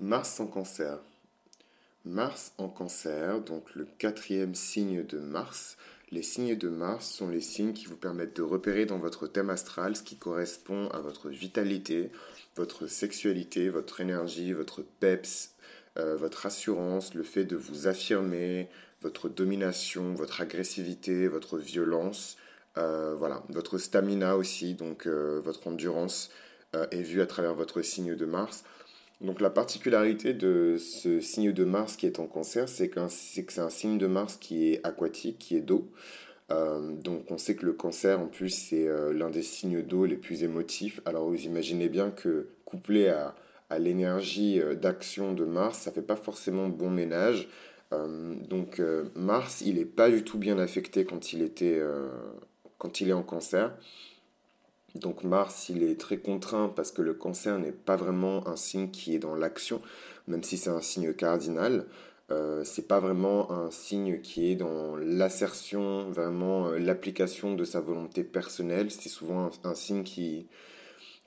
Mars en cancer. Mars en cancer, donc le quatrième signe de Mars. Les signes de Mars sont les signes qui vous permettent de repérer dans votre thème astral ce qui correspond à votre vitalité, votre sexualité, votre énergie, votre peps, euh, votre assurance, le fait de vous affirmer, votre domination, votre agressivité, votre violence, euh, voilà, votre stamina aussi, donc euh, votre endurance est vue à travers votre signe de Mars. Donc la particularité de ce signe de Mars qui est en cancer, c'est que c'est un signe de Mars qui est aquatique, qui est d'eau. Euh, donc on sait que le cancer en plus c'est euh, l'un des signes d'eau les plus émotifs. Alors vous imaginez bien que couplé à, à l'énergie euh, d'action de Mars, ça fait pas forcément bon ménage. donc Mars il n'est pas du tout bien affecté quand il, était, quand il est en cancer. Donc Mars, il est très contraint parce que le cancer n'est pas vraiment un signe qui est dans l'action, même si c'est un signe cardinal. Euh, c'est pas vraiment un signe qui est dans l'assertion, vraiment euh, l'application de sa volonté personnelle. C'est souvent un, signe qui,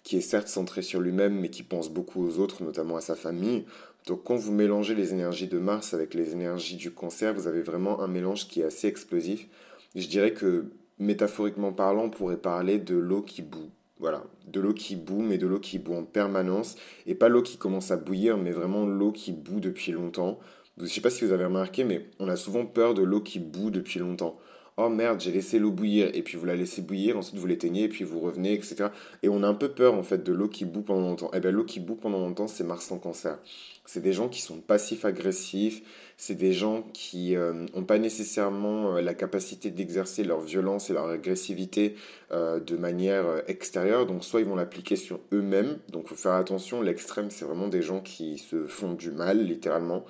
qui est certes centré sur lui-même, mais qui pense beaucoup aux autres, notamment à sa famille. Donc quand vous mélangez les énergies de Mars avec les énergies du cancer, vous avez vraiment un mélange qui est assez explosif. Je dirais que métaphoriquement parlant, on pourrait parler de l'eau qui bout. Voilà, de l'eau qui bout, mais de l'eau qui bout en permanence. Et pas l'eau qui commence à bouillir, mais vraiment l'eau qui bout depuis longtemps. Je ne sais pas si vous avez remarqué, mais on a souvent peur de l'eau qui bout depuis longtemps oh merde, j'ai laissé l'eau bouillir, et puis vous la laissez bouillir, ensuite vous l'éteignez, et puis vous revenez, etc. Et on a un peu peur en fait de l'eau qui bout pendant longtemps. Eh bien l'eau qui bout pendant longtemps, c'est Mars en cancer. C'est des gens qui sont passifs-agressifs, c'est des gens qui n'ont euh, pas nécessairement euh, la capacité d'exercer leur violence et leur agressivité euh, de manière extérieure. Donc soit ils vont l'appliquer sur eux-mêmes, donc faut faire attention, l'extrême c'est vraiment des gens qui se font du mal, littéralement.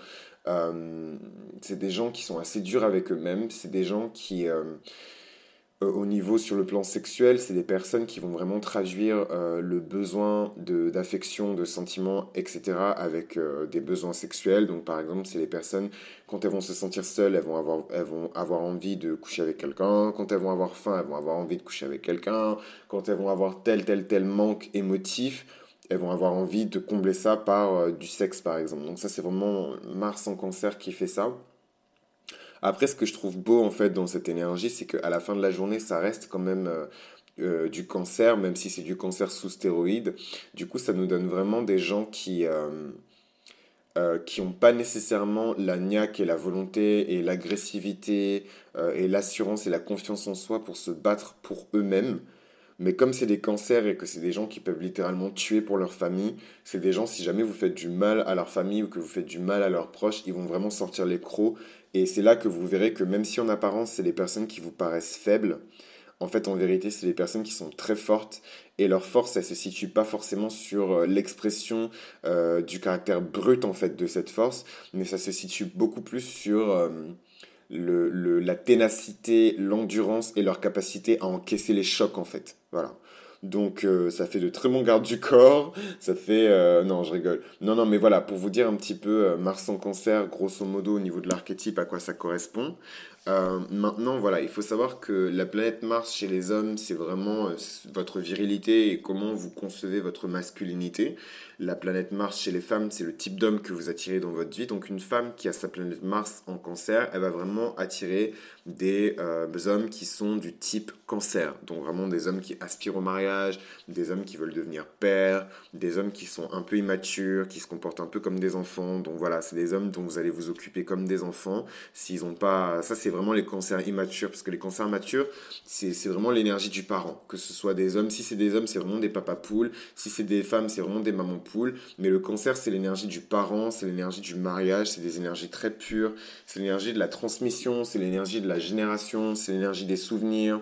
Euh, c'est des gens qui sont assez durs avec eux-mêmes, c'est des gens qui, euh, euh, au niveau sur le plan sexuel, c'est des personnes qui vont vraiment traduire le besoin d'affection, de, sentiments, etc. avec des besoins sexuels. Donc par exemple, c'est les personnes, quand elles vont se sentir seules, elles vont avoir, elles vont avoir envie de coucher avec quelqu'un. Quand elles vont avoir faim, elles vont avoir envie de coucher avec quelqu'un. Quand elles vont avoir tel, tel, tel manque émotif elles vont avoir envie de combler ça par euh, du sexe, par exemple. Donc ça, c'est vraiment Mars en cancer qui fait ça. Après, ce que je trouve beau, en fait, dans cette énergie, c'est qu'à la fin de la journée, ça reste quand même euh, euh, du cancer, même si c'est du cancer sous stéroïdes. Du coup, ça nous donne vraiment des gens qui... qui n'ont pas nécessairement la niaque et la volonté et l'agressivité et l'assurance et la confiance en soi pour se battre pour eux-mêmes, mais comme c'est des cancers et que c'est des gens qui peuvent littéralement tuer pour leur famille, c'est des gens, si jamais vous faites du mal à leur famille ou que vous faites du mal à leurs proches, ils vont vraiment sortir les crocs. Et c'est là que vous verrez que même si en apparence, c'est des personnes qui vous paraissent faibles, en fait, en vérité, c'est des personnes qui sont très fortes et leur force, elle se situe pas forcément sur euh, l'expression euh, du caractère brut en fait de cette force, mais ça se situe beaucoup plus sur euh, le, la ténacité, l'endurance et leur capacité à encaisser les chocs en fait. Voilà. Donc euh, ça fait de très bons gardes du corps, ça fait... Euh, non, je rigole. Non, non, mais voilà, pour vous dire un petit peu euh, Mars en cancer, grosso modo au niveau de l'archétype, à quoi ça correspond. Maintenant, voilà, il faut savoir que la planète Mars chez les hommes, c'est vraiment votre virilité et comment vous concevez votre masculinité. La planète Mars chez les femmes, c'est le type d'homme que vous attirez dans votre vie. Donc une femme qui a sa planète Mars en cancer, elle va vraiment attirer des euh, hommes qui sont du type cancer. Donc vraiment des hommes qui aspirent au mariage, des hommes qui veulent devenir pères, des hommes qui sont un peu immatures, qui se comportent un peu comme des enfants. Donc voilà, c'est des hommes dont vous allez vous occuper comme des enfants. S'ils ont pas... Ça, c'est vraiment les cancers immatures. Parce que les cancers matures, c'est vraiment l'énergie du parent. Que ce soit des hommes, si c'est des hommes, c'est vraiment des papas poules. Si c'est des femmes, c'est vraiment des mamans mais le cancer, c'est l'énergie du parent, c'est l'énergie du mariage, c'est des énergies très pures, c'est l'énergie de la transmission, c'est l'énergie de la génération, c'est l'énergie des souvenirs.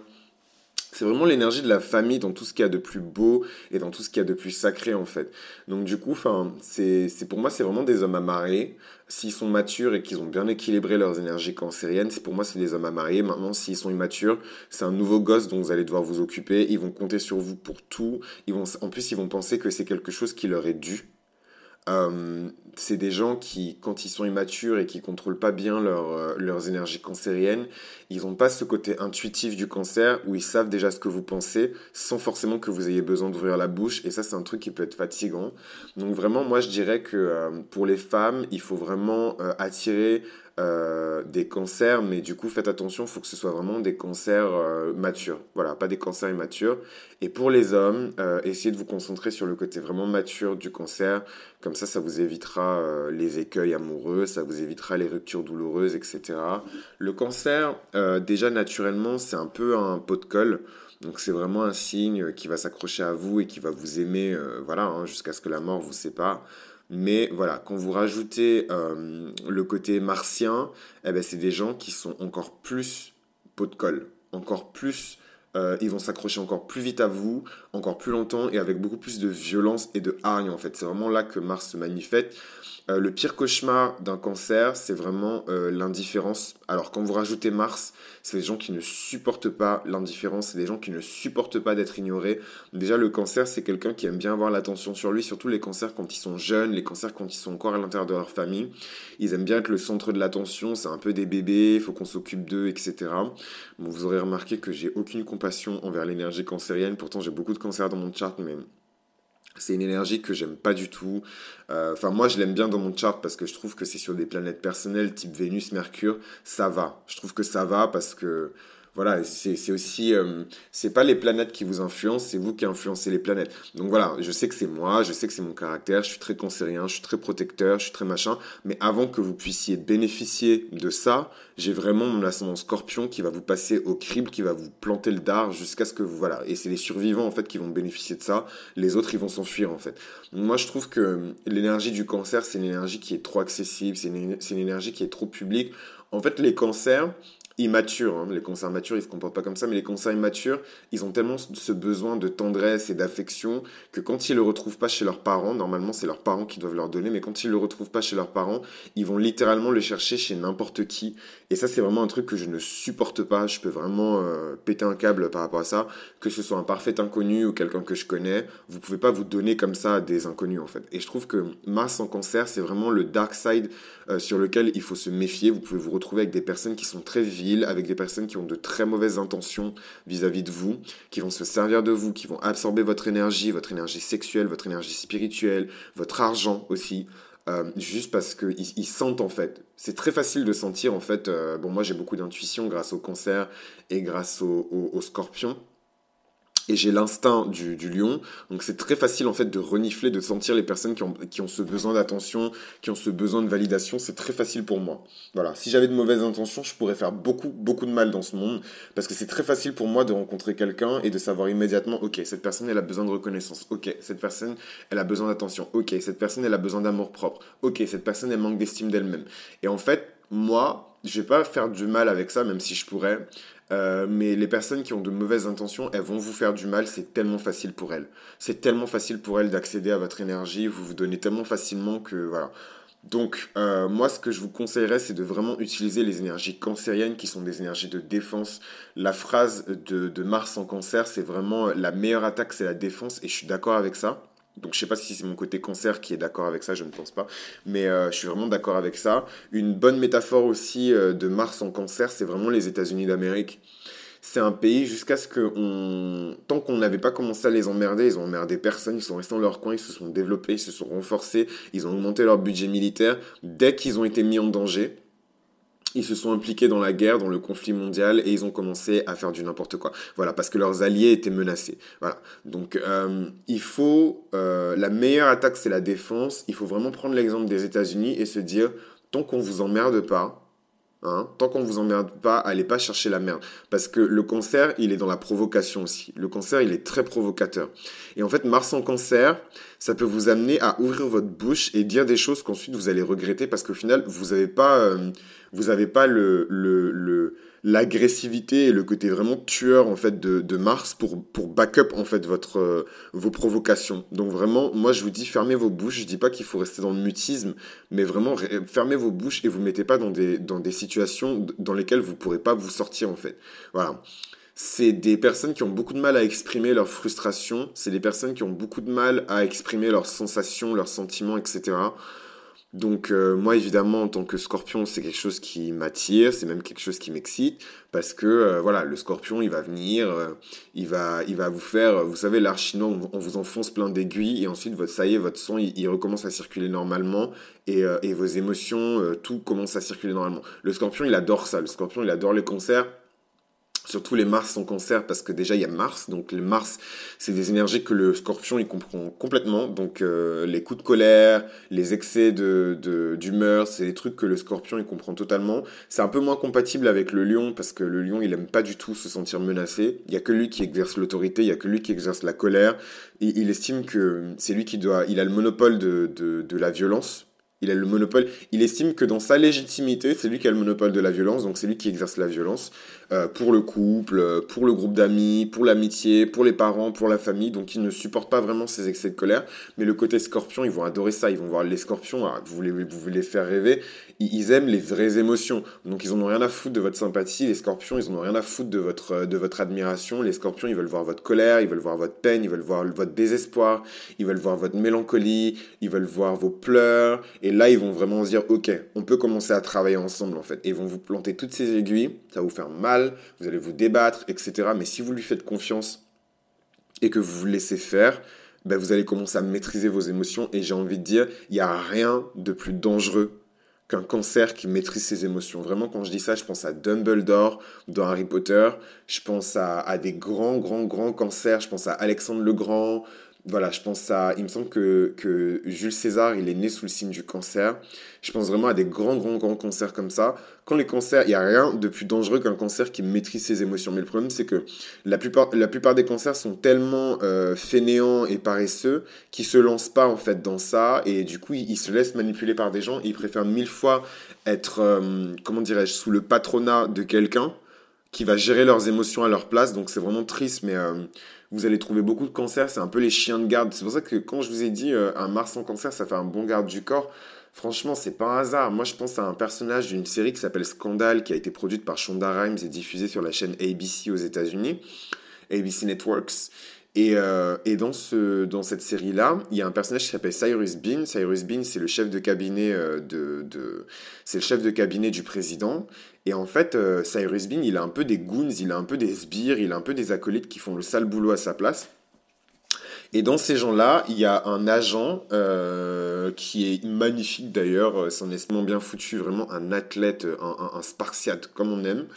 C'est vraiment l'énergie de la famille dans tout ce qu'il y a de plus beau et dans tout ce qu'il y a de plus sacré en fait. Donc du coup, c'est pour moi c'est vraiment des hommes à marier. S'ils sont matures et qu'ils ont bien équilibré leurs énergies cancériennes, c'est pour moi c'est des hommes à marier. Maintenant, s'ils sont immatures, c'est un nouveau gosse dont vous allez devoir vous occuper. Ils vont compter sur vous pour tout. Ils vont, en plus, ils vont penser que c'est quelque chose qui leur est dû. Euh, c'est des gens qui, quand ils sont immatures et qui contrôlent pas bien leur, euh, leurs énergies cancériennes, ils n'ont pas ce côté intuitif du cancer où ils savent déjà ce que vous pensez sans forcément que vous ayez besoin d'ouvrir la bouche. Et ça, c'est un truc qui peut être fatigant. Donc vraiment, moi, je dirais que euh, pour les femmes, il faut vraiment attirer des cancers, mais du coup, faites attention, il faut que ce soit vraiment des cancers matures. Voilà, pas des cancers immatures. Et pour les hommes, essayez de vous concentrer sur le côté vraiment mature du cancer. Comme ça, ça vous évitera les écueils amoureux, ça vous évitera les ruptures douloureuses, etc. Le cancer, déjà naturellement, c'est un peu un pot de colle. Donc c'est vraiment un signe qui va s'accrocher à vous et qui va vous aimer, voilà, hein, jusqu'à ce que la mort vous sépare. Mais voilà, quand vous rajoutez euh, le côté martien, eh ben, c'est des gens qui sont encore plus pot de colle, encore plus, euh, ils vont s'accrocher encore plus vite à vous, encore plus longtemps et avec beaucoup plus de violence et de hargne en fait. C'est vraiment là que Mars se manifeste. Euh, le pire cauchemar d'un cancer, c'est vraiment euh, l'indifférence. Alors quand vous rajoutez Mars, c'est des gens qui ne supportent pas l'indifférence, c'est des gens qui ne supportent pas d'être ignorés. Déjà le cancer, c'est quelqu'un qui aime bien avoir l'attention sur lui, surtout les cancers quand ils sont jeunes, les cancers quand ils sont encore à l'intérieur de leur famille. Ils aiment bien être le centre de l'attention, c'est un peu des bébés, il faut qu'on s'occupe d'eux, etc. Bon, vous aurez remarqué que j'ai aucune envers l'énergie cancérienne, pourtant j'ai beaucoup de cancers dans mon chart, mais c'est une énergie que j'aime pas du tout. Euh, enfin, moi, je l'aime bien dans mon chart parce que je trouve que c'est sur des planètes personnelles type Vénus, Mercure. Ça va. Je trouve que ça va parce que voilà, c'est aussi, euh, c'est pas les planètes qui vous influencent, c'est vous qui influencez les planètes. Donc voilà, je sais que c'est moi, je sais que c'est mon caractère, je suis très cancérien, je suis très protecteur, je suis très machin, mais avant que vous puissiez bénéficier de ça, j'ai vraiment mon ascendant scorpion qui va vous passer au crible, qui va vous planter le dard jusqu'à ce que vous, voilà, et c'est les survivants en fait qui vont bénéficier de ça, les autres ils vont s'enfuir en fait. moi je trouve que l'énergie du cancer, c'est une énergie qui est trop accessible, c'est une, une énergie qui est trop publique. En fait, les cancers, immatures. Hein. Les cancers matures, ils se comportent pas comme ça, mais les cancers immatures, ils ont tellement ce besoin de tendresse et d'affection que quand ils le retrouvent pas chez leurs parents, normalement c'est leurs parents qui doivent leur donner, mais quand ils le retrouvent pas chez leurs parents, ils vont littéralement le chercher chez n'importe qui. Et ça, c'est vraiment un truc que je ne supporte pas. Je peux vraiment euh, péter un câble par rapport à ça. Que ce soit un parfait inconnu ou quelqu'un que je connais, vous pouvez pas vous donner comme ça à des inconnus en fait. Et je trouve que Mars en cancer, c'est vraiment le dark side euh, sur lequel il faut se méfier. Vous pouvez vous retrouver avec des personnes qui sont très avec des personnes qui ont de très mauvaises intentions vis-à-vis de vous, qui vont se servir de vous, qui vont absorber votre énergie, votre énergie sexuelle, votre énergie spirituelle, votre argent aussi. Euh, juste parce qu'ils ils sentent en fait. C'est très facile de sentir en fait. Euh, bon, moi j'ai beaucoup d'intuition grâce au cancer et grâce au scorpion et j'ai l'instinct du, lion. Donc c'est très facile en fait de renifler, de sentir les personnes qui ont, qui ont ce besoin d'attention, qui ont ce besoin de validation. C'est très facile pour moi. Voilà. Si j'avais de mauvaises intentions, je pourrais faire beaucoup, beaucoup de mal dans ce monde. Parce que c'est très facile pour moi de rencontrer quelqu'un et de savoir immédiatement, ok, cette personne, elle a besoin de reconnaissance. Ok, cette personne, elle a besoin d'attention. Ok, cette personne, elle a besoin d'amour propre. Ok, cette personne, elle manque d'estime d'elle-même. Et en fait, moi, je vais pas faire du mal avec ça, même si je pourrais. Euh, mais les personnes qui ont de mauvaises intentions, elles vont vous faire du mal, c'est tellement facile pour elles. C'est tellement facile pour elles d'accéder à votre énergie, vous vous donnez tellement facilement que voilà. Donc euh, moi ce que je vous conseillerais c'est de vraiment utiliser les énergies cancériennes qui sont des énergies de défense. La phrase de, de Mars en cancer c'est vraiment la meilleure attaque c'est la défense et je suis d'accord avec ça. Donc je sais pas si c'est mon côté cancer qui est d'accord avec ça, je ne pense pas. Mais euh, je suis vraiment d'accord avec ça. Une bonne métaphore aussi euh, de Mars en cancer, c'est vraiment les États-Unis d'Amérique. C'est un pays jusqu'à ce que on... tant qu'on n'avait pas commencé à les emmerder, ils ont emmerdé personne, ils sont restés dans leur coin, ils se sont développés, ils se sont renforcés, ils ont augmenté leur budget militaire. Dès qu'ils ont été mis en danger, ils se sont impliqués dans la guerre, dans le conflit mondial, et ils ont commencé à faire du n'importe quoi. Voilà, parce que leurs alliés étaient menacés. Voilà. Donc, euh, il faut euh, la meilleure attaque, c'est la défense. Il faut vraiment prendre l'exemple des États-Unis et se dire, tant qu'on vous emmerde pas, Hein, tant qu'on vous emmerde pas, allez pas chercher la merde. Parce que le cancer, il est dans la provocation aussi. Le cancer, il est très provocateur. Et en fait, Mars en cancer, ça peut vous amener à ouvrir votre bouche et dire des choses qu'ensuite vous allez regretter parce qu'au final, vous n'avez pas, euh, vous avez pas le, le, le l'agressivité et le côté vraiment tueur en fait de, Mars pour pour backup en fait votre euh, vos provocations. Donc vraiment, moi je vous dis fermez vos bouches. Je dis pas qu'il faut rester dans le mutisme, mais vraiment fermez vos bouches et vous mettez pas dans des dans des situations dans lesquelles vous pourrez pas vous sortir en fait. Voilà. C'est des personnes qui ont beaucoup de mal à exprimer leurs frustrations, c'est des personnes qui ont beaucoup de mal à exprimer leurs sensations, leurs sentiments, etc. Donc euh, moi évidemment en tant que scorpion c'est quelque chose qui m'attire, c'est même quelque chose qui m'excite parce que euh, voilà le scorpion il va venir, euh, il va il va vous faire, vous savez l'art chinois on, vous enfonce plein d'aiguilles et ensuite votre ça y est votre sang il, recommence à circuler normalement et, et vos émotions tout commence à circuler normalement. Le scorpion il adore ça, le scorpion il adore les concerts Surtout les Mars en cancer parce que déjà il y a Mars, donc les Mars c'est des énergies que le Scorpion il comprend complètement, donc euh, les coups de colère, les excès de d'humeur, c'est des trucs que le Scorpion il comprend totalement. C'est un peu moins compatible avec le Lion parce que le Lion il aime pas du tout se sentir menacé. Il y a que lui qui exerce l'autorité, il y a que lui qui exerce la colère. Il estime que c'est lui qui doit, il a le monopole de de, de la violence il a le monopole. Il estime que dans sa légitimité, c'est lui qui a le monopole de la violence, donc c'est lui qui exerce la violence euh, pour le couple, euh, pour le groupe d'amis, pour l'amitié, pour les parents, pour la famille. Donc il ne supporte pas vraiment ces excès de colère. Mais le côté scorpion, ils vont adorer ça. Ils vont voir les scorpions, ah, vous, voulez, vous voulez faire rêver? Ils, aiment les vraies émotions. Donc ils en ont rien à foutre de votre sympathie. Les scorpions, ils en ont rien à foutre de votre, euh, de votre admiration. Les scorpions, ils veulent voir votre colère, ils veulent voir votre peine, ils veulent voir votre désespoir, ils veulent voir votre mélancolie, ils veulent voir vos pleurs. Et là, ils vont vraiment se dire, ok, on peut commencer à travailler ensemble en fait. Et ils vont vous planter toutes ces aiguilles, ça va vous faire mal, vous allez vous débattre, etc. Mais si vous lui faites confiance et que vous vous laissez faire, ben vous allez commencer à maîtriser vos émotions. Et j'ai envie de dire, il n'y a rien de plus dangereux qu'un cancer qui maîtrise ses émotions. Vraiment, quand je dis ça, je pense à Dumbledore dans Harry Potter, je pense à, à des grands, grands, grands cancers, je pense à Alexandre le Grand, voilà, je pense à. Il me semble que, que Jules César, il est né sous le signe du cancer. Je pense vraiment à des grands, grands, grands cancers comme ça. Quand les cancers, il n'y a rien de plus dangereux qu'un cancer qui maîtrise ses émotions. Mais le problème, c'est que la plupart, la plupart des cancers sont tellement euh, fainéants et paresseux qu'ils se lancent pas en fait dans ça. Et du coup, ils, se laissent manipuler par des gens. ils préfèrent mille fois être, euh, comment dirais-je, sous le patronat de quelqu'un qui va gérer leurs émotions à leur place. Donc c'est vraiment triste, mais. Euh, vous allez trouver beaucoup de cancers, c'est un peu les chiens de garde. C'est pour ça que quand je vous ai dit euh, un Mars en cancer, ça fait un bon garde du corps, franchement, c'est pas un hasard. Moi, je pense à un personnage d'une série qui s'appelle Scandal, qui a été produite par Shonda Rhimes et diffusée sur la chaîne ABC aux États-Unis, ABC Networks. Et, euh, dans, ce, dans cette série-là, il y a un personnage qui s'appelle Cyrus Bean. Cyrus Bean, c'est le chef de cabinet euh, du président. Et en fait, euh, Cyrus Bean, il a un peu des goons, il a un peu des sbires, il a un peu des acolytes qui font le sale boulot à sa place. Et dans ces gens-là, il y a un agent qui est magnifique d'ailleurs, c'est un bien foutu, vraiment un athlète, un, spartiate comme on aime.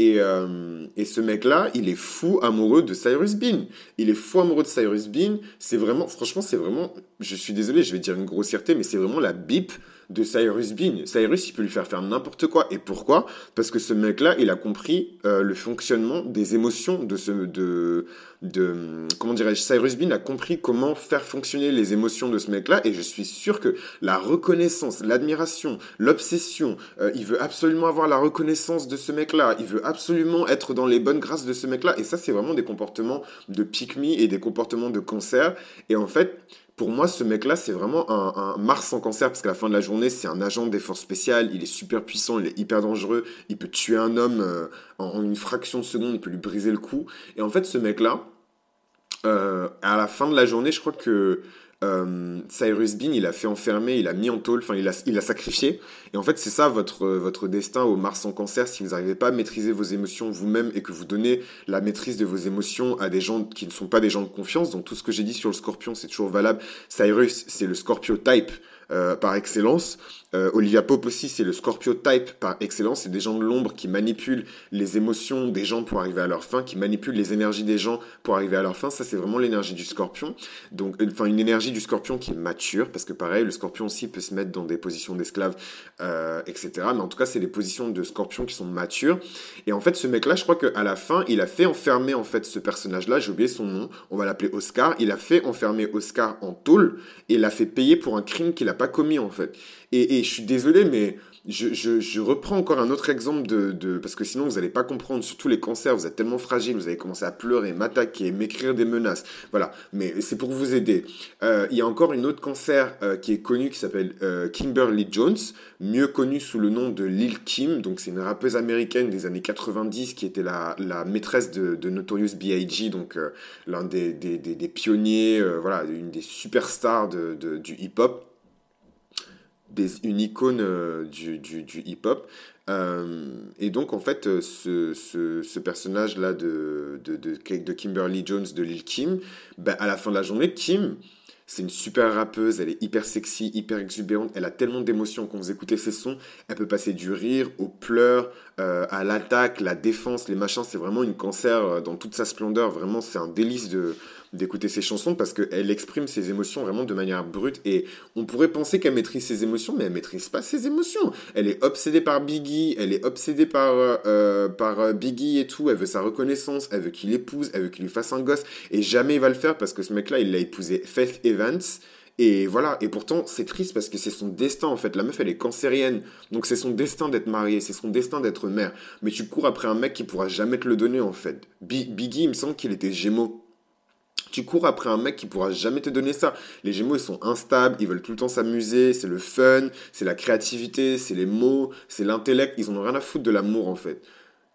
Et, euh, et, ce mec-là, il est fou amoureux de Cyrus Bean. Il est fou amoureux de Cyrus Bean. C'est vraiment, franchement, c'est vraiment, je suis désolé, je vais dire une grossièreté, mais c'est vraiment la bip de Cyrus Bean. Cyrus, il peut lui faire faire n'importe quoi. Et pourquoi? Parce que ce mec-là, il a compris euh, le fonctionnement des émotions de ce, de, de, comment dirais-je, Cyrus Bean a compris comment faire fonctionner les émotions de ce mec-là. Et je suis sûr que la reconnaissance, l'admiration, l'obsession, euh, il veut absolument avoir la reconnaissance de ce mec-là. Il veut absolument être dans les bonnes grâces de ce mec-là. Et ça, c'est vraiment des comportements de pick me et des comportements de cancer. Et en fait, pour moi, ce mec-là, c'est vraiment un, Mars en cancer, parce qu'à la fin de la journée, c'est un agent des forces spéciales, il est super puissant, il est hyper dangereux, il peut tuer un homme euh, en, une fraction de seconde, il peut lui briser le cou. Et en fait, ce mec-là, euh, à la fin de la journée, je crois que euh, Cyrus Bean, il a fait enfermer, il a mis en tôle, enfin, il a, il a sacrifié. Et en fait, c'est ça votre, votre destin au Mars en cancer. Si vous n'arrivez pas à maîtriser vos émotions vous-même et que vous donnez la maîtrise de vos émotions à des gens qui ne sont pas des gens de confiance, donc tout ce que j'ai dit sur le scorpion, c'est toujours valable. Cyrus, c'est le scorpio type euh, par excellence. Euh, Olivia Pope aussi, c'est le Scorpio type par excellence. C'est des gens de l'ombre qui manipulent les émotions des gens pour arriver à leur fin, qui manipulent les énergies des gens pour arriver à leur fin. Ça, c'est vraiment l'énergie du Scorpion. Donc, euh, enfin, une énergie du Scorpion qui est mature, parce que pareil, le Scorpion aussi peut se mettre dans des positions d'esclave, etc. Mais en tout cas, c'est des positions de Scorpion qui sont matures. Et en fait, ce mec-là, je crois qu'à la fin, il a fait enfermer en fait ce personnage-là. J'ai oublié son nom. On va l'appeler Oscar. Il a fait enfermer Oscar en tôle et l'a fait payer pour un crime qu'il a pas commis en fait. Et, je suis désolé, mais je, je, reprends encore un autre exemple de, parce que sinon vous n'allez pas comprendre, surtout les cancers, vous êtes tellement fragile, vous allez commencer à pleurer, m'attaquer, m'écrire des menaces. Voilà, mais c'est pour vous aider. Euh, il y a encore une autre cancer euh, qui est connue qui s'appelle euh, Kimberly Jones, mieux connue sous le nom de Lil Kim. Donc c'est une rappeuse américaine des années 90 qui était la, maîtresse de, Notorious B.I.G., donc l'un des, pionniers, voilà, une des superstars du hip-hop. Une icône du, du, hip-hop. et donc, en fait, ce, ce, personnage-là de, de, Kimberly Jones, de Lil Kim, ben, à la fin de la journée, Kim, c'est une super rappeuse, elle est hyper sexy, hyper exubérante, elle a tellement d'émotions quand vous écoutez ses sons, elle peut passer du rire aux pleurs, euh, à l'attaque, la défense, les machins, c'est vraiment une cancer euh, dans toute sa splendeur, vraiment c'est un délice de, d'écouter ses chansons parce qu'elle exprime ses émotions vraiment de manière brute et on pourrait penser qu'elle maîtrise ses émotions mais elle maîtrise pas ses émotions. Elle est obsédée par Biggie, elle est obsédée par, euh, par Biggie et tout, elle veut sa reconnaissance, elle veut qu'il épouse, elle veut qu'il lui fasse un gosse et jamais il va le faire parce que ce mec-là il l'a épousé Faith Evans. Et voilà, et pourtant c'est triste parce que c'est son destin en fait. La meuf elle est cancérienne, donc c'est son destin d'être mariée, c'est son destin d'être mère. Mais tu cours après un mec qui pourra jamais te le donner en fait. Biggie, il me semble qu'il était gémeaux. Tu cours après un mec qui pourra jamais te donner ça. Les Gémeaux, ils sont instables, ils veulent tout le temps s'amuser, c'est le fun, c'est la créativité, c'est les mots, c'est l'intellect. Ils en ont rien à foutre de l'amour, en fait.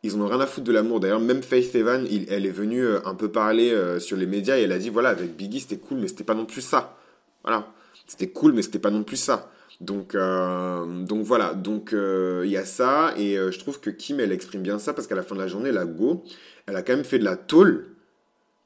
Ils ont rien à foutre de l'amour. D'ailleurs, même Faith Evan, elle est venue euh, un peu parler euh, sur les médias et elle a dit voilà, avec Biggie, c'était cool, mais c'était pas non plus ça. Voilà. C'était cool, mais c'était pas non plus ça. Donc, euh, donc voilà, donc il y a ça, et je trouve que Kim, elle exprime bien ça, parce qu'à la fin de la journée, la Go, elle a quand même fait de la tôle,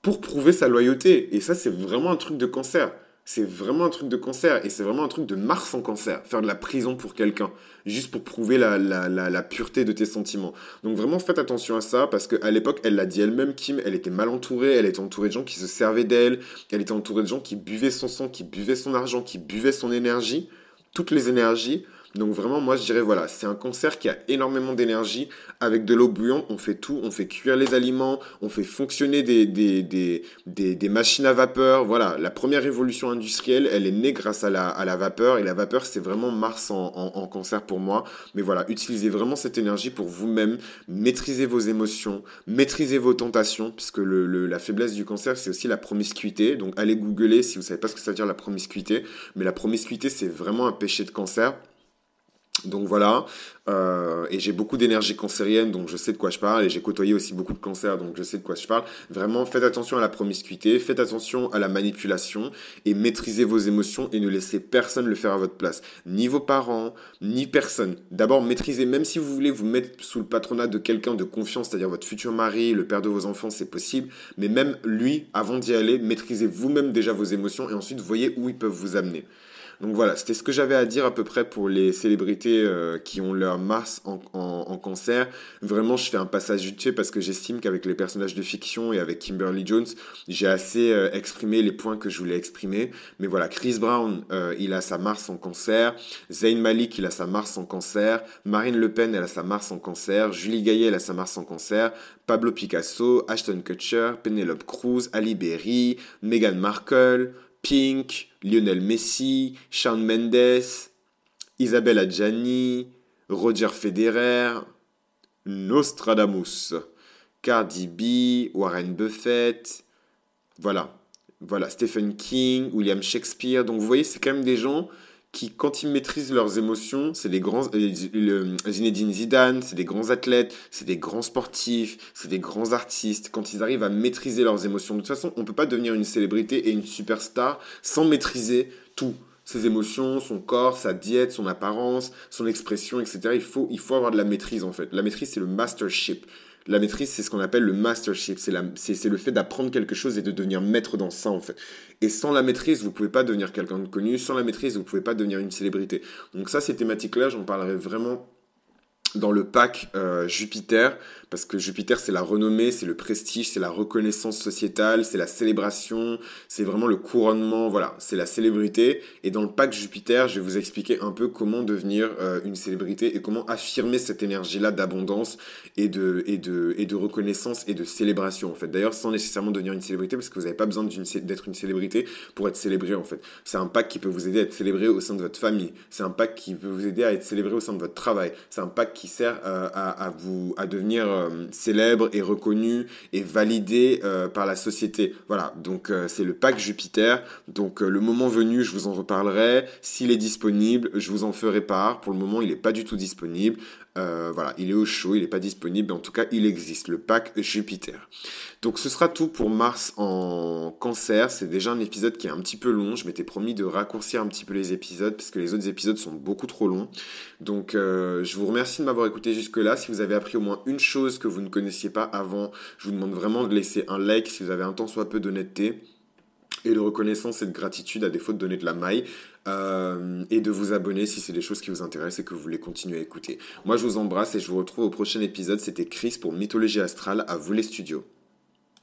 pour prouver sa loyauté. Et ça, c'est vraiment un truc de cancer. C'est vraiment un truc de cancer et c'est vraiment un truc de Mars en cancer. Faire de la prison pour quelqu'un, juste pour prouver la, la, la, pureté de tes sentiments. Donc vraiment faites attention à ça parce qu'à l'époque, elle l'a dit elle-même, Kim, elle était mal entourée, elle était entourée de gens qui se servaient d'elle, elle était entourée de gens qui buvaient son sang, qui buvaient son argent, qui buvaient son énergie, toutes les énergies. Donc vraiment, moi, je dirais, voilà, c'est un concert qui a énormément d'énergie. Avec de l'eau bouillante, on fait tout. On fait cuire les aliments, on fait fonctionner des, des, des, des, des machines à vapeur. Voilà, la première révolution industrielle, elle est née grâce à la, à la vapeur. Et la vapeur, c'est vraiment Mars en, en, concert pour moi. Mais voilà, utilisez vraiment cette énergie pour vous-même, maîtriser vos émotions, maîtriser vos tentations, puisque le, le, la faiblesse du cancer, c'est aussi la promiscuité. Donc allez googler si vous savez pas ce que ça veut dire la promiscuité. Mais la promiscuité, c'est vraiment un péché de cancer. Donc voilà, euh, et j'ai beaucoup d'énergie cancérienne, donc je sais de quoi je parle, et j'ai côtoyé aussi beaucoup de cancers, donc je sais de quoi je parle. Vraiment, faites attention à la promiscuité, faites attention à la manipulation, et maîtrisez vos émotions, et ne laissez personne le faire à votre place. Ni vos parents, ni personne. D'abord, maîtrisez, même si vous voulez vous mettre sous le patronat de quelqu'un de confiance, c'est-à-dire votre futur mari, le père de vos enfants, c'est possible, mais même lui, avant d'y aller, maîtrisez vous-même déjà vos émotions, et ensuite voyez où ils peuvent vous amener. Donc voilà, c'était ce que j'avais à dire à peu près pour les célébrités euh, qui ont leur masse en, en, concert. Vraiment, je fais un passage vite parce que j'estime qu'avec les personnages de fiction et avec Kimberly Jones, j'ai assez euh, exprimé les points que je voulais exprimer. Mais voilà, Chris Brown, euh, il a sa Mars en concert. Zayn Malik, il a sa Mars en concert. Marine Le Pen, elle a sa Mars en concert. Julie Gaillet, elle a sa Mars en concert. Pablo Picasso, Ashton Kutcher, Penelope Cruz, Ali Berry, Meghan Markle, Pink, Lionel Messi, Shawn Mendes, Isabelle Adjani, Roger Federer, Nostradamus, Cardi B, Warren Buffett, voilà. Voilà, Stephen King, William Shakespeare. Donc vous voyez, c'est quand même des gens qui, quand ils maîtrisent leurs émotions, c'est des grands, euh, Zinedine Zidane, c'est des grands athlètes, c'est des grands sportifs, c'est des grands artistes. Quand ils arrivent à maîtriser leurs émotions, de toute façon, on peut pas devenir une célébrité et une superstar sans maîtriser tout. Ses émotions, son corps, sa diète, son apparence, son expression, etc. Il faut, il faut avoir de la maîtrise, en fait. La maîtrise, c'est le mastership. La maîtrise, c'est ce qu'on appelle le mastership. C'est le fait d'apprendre quelque chose et de devenir maître dans ça, en fait. Et sans la maîtrise, vous pouvez pas devenir quelqu'un de connu. Sans la maîtrise, vous pouvez pas devenir une célébrité. Donc ça, ces thématiques-là, j'en parlerai vraiment dans le pack euh, Jupiter, parce que Jupiter c'est la renommée, c'est le prestige, c'est la reconnaissance sociétale, c'est la célébration, c'est vraiment le couronnement, voilà, c'est la célébrité. Et dans le pack Jupiter, je vais vous expliquer un peu comment devenir euh, une célébrité et comment affirmer cette énergie-là d'abondance et de, et, de, et de reconnaissance et de célébration en fait. D'ailleurs, sans nécessairement devenir une célébrité, parce que vous n'avez pas besoin d'être une célébrité pour être célébré en fait. C'est un pack qui peut vous aider à être célébré au sein de votre famille. C'est un pack qui peut vous aider à être célébré au sein de votre travail. C'est un pack qui sert à, vous à devenir célèbre et reconnu et validé par la société. Voilà, donc c'est le pack Jupiter. Donc le moment venu, je vous en reparlerai. S'il est disponible, je vous en ferai part. Pour le moment, il n'est pas du tout disponible. Euh, voilà, il est au chaud, il n'est pas disponible, mais en tout cas, il existe, le pack Jupiter. Donc ce sera tout pour Mars en cancer. C'est déjà un épisode qui est un petit peu long. Je m'étais promis de raccourcir un petit peu les épisodes parce que les autres épisodes sont beaucoup trop longs. Donc euh, je vous remercie de m'avoir écouté jusque-là. Si vous avez appris au moins une que vous ne connaissiez pas avant, je vous demande vraiment de laisser un like si vous avez un temps soit peu d'honnêteté et de reconnaissance et de gratitude à défaut de donner de la maille. Euh, et de vous abonner si c'est des choses qui vous intéressent et que vous voulez continuer à écouter. Moi, je vous embrasse et je vous retrouve au prochain épisode. C'était Chris pour Mythologie Astrale. À vous les studios.